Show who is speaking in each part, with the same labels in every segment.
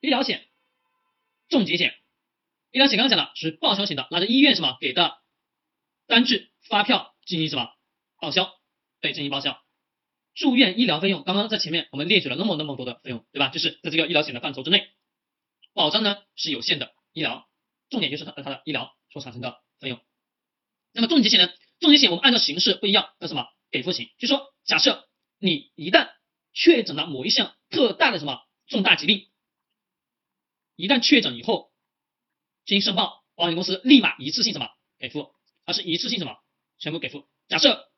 Speaker 1: 医疗险、重疾险。医疗险刚刚讲了是报销型的，拿着医院什么给的单据发票进行什么报销，对，进行报销。住院医疗费用，刚刚在前面我们列举了那么那么多的费用，对吧？就是在这个医疗险的范畴之内，保障呢是有限的医疗，重点就是它它的医疗所产生的费用。那么重疾险呢？重疾险我们按照形式不一样，叫什么给付型？就说假设你一旦确诊了某一项特大的什么重大疾病，一旦确诊以后进行申报，保险公司立马一次性什么给付，它是一次性什么全部给付。假设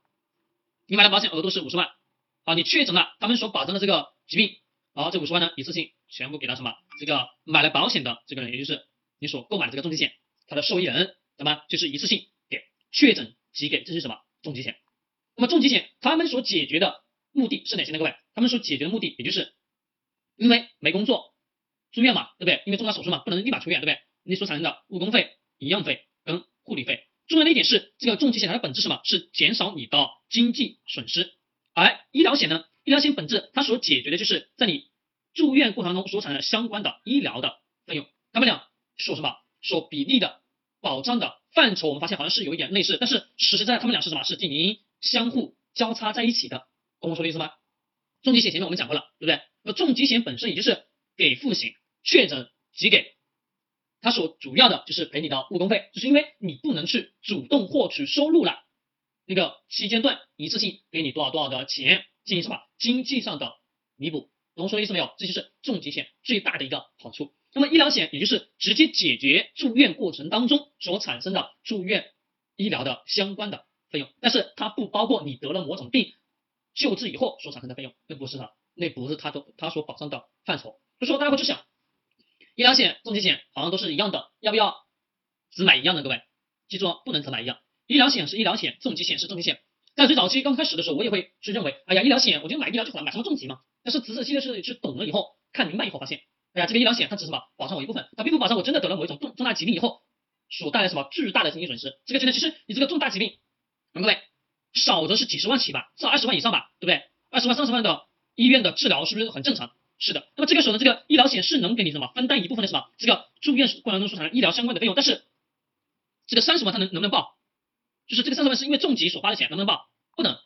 Speaker 1: 你买的保险额度是五十万。好，你确诊了，他们所保障的这个疾病，好，这五十万呢一次性全部给到什么？这个买了保险的这个人，也就是你所购买的这个重疾险，它的受益人，那么？就是一次性给，确诊即给，这是什么？重疾险。那么重疾险他们所解决的目的是哪些呢？各位，他们所解决的目的，也就是因为没工作住院嘛，对不对？因为重大手术嘛，不能立马出院，对不对？你所产生的误工费、营养费跟护理费。重要的一点是，这个重疾险它的本质是什么？是减少你的经济损失。而医疗险呢？医疗险本质它所解决的就是在你住院过程中所产生的相关的医疗的费用，他们俩所什么所比例的保障的范畴，我们发现好像是有一点类似，但是实实在在他们俩是什么？是进行相互交叉在一起的，懂我说的意思吗？重疾险前面我们讲过了，对不对？那重疾险本身也就是给付型，确诊即给，它所主要的就是赔你的误工费，就是因为你不能去主动获取收入了。那个期间段一次性给你多少多少的钱进行什么经济上的弥补，懂我说的意思没有？这就是重疾险最大的一个好处。那么医疗险也就是直接解决住院过程当中所产生的住院医疗的相关的费用，但是它不包括你得了某种病救治以后所产生的费用，那不是它，那不是它的它所保障的范畴。就说大家会去想，医疗险、重疾险好像都是一样的，要不要只买一样的？各位记住不能只买一样。医疗险是医疗险，重疾险是重疾险。在最早期刚开始的时候，我也会去认为，哎呀，医疗险我就买医疗就好了，买什么重疾嘛？但是仔仔细细的去懂了以后，看明白以后，发现，哎呀，这个医疗险它只是什么保障我一部分，它并不保障我真的得了某一种重重大疾病以后所带来什么巨大的经济损失。这个真的，其实你这个重大疾病，各位少则是几十万起吧，至少二十万以上吧，对不对？二十万、三十万的医院的治疗是不是很正常？是的。那么这个时候呢，这个医疗险是能给你什么分担一部分的什么这个住院过程中所产生医疗相关的费用，但是这个三十万它能能不能报？就是这个三十万是因为重疾所花的钱，能不能报？不能，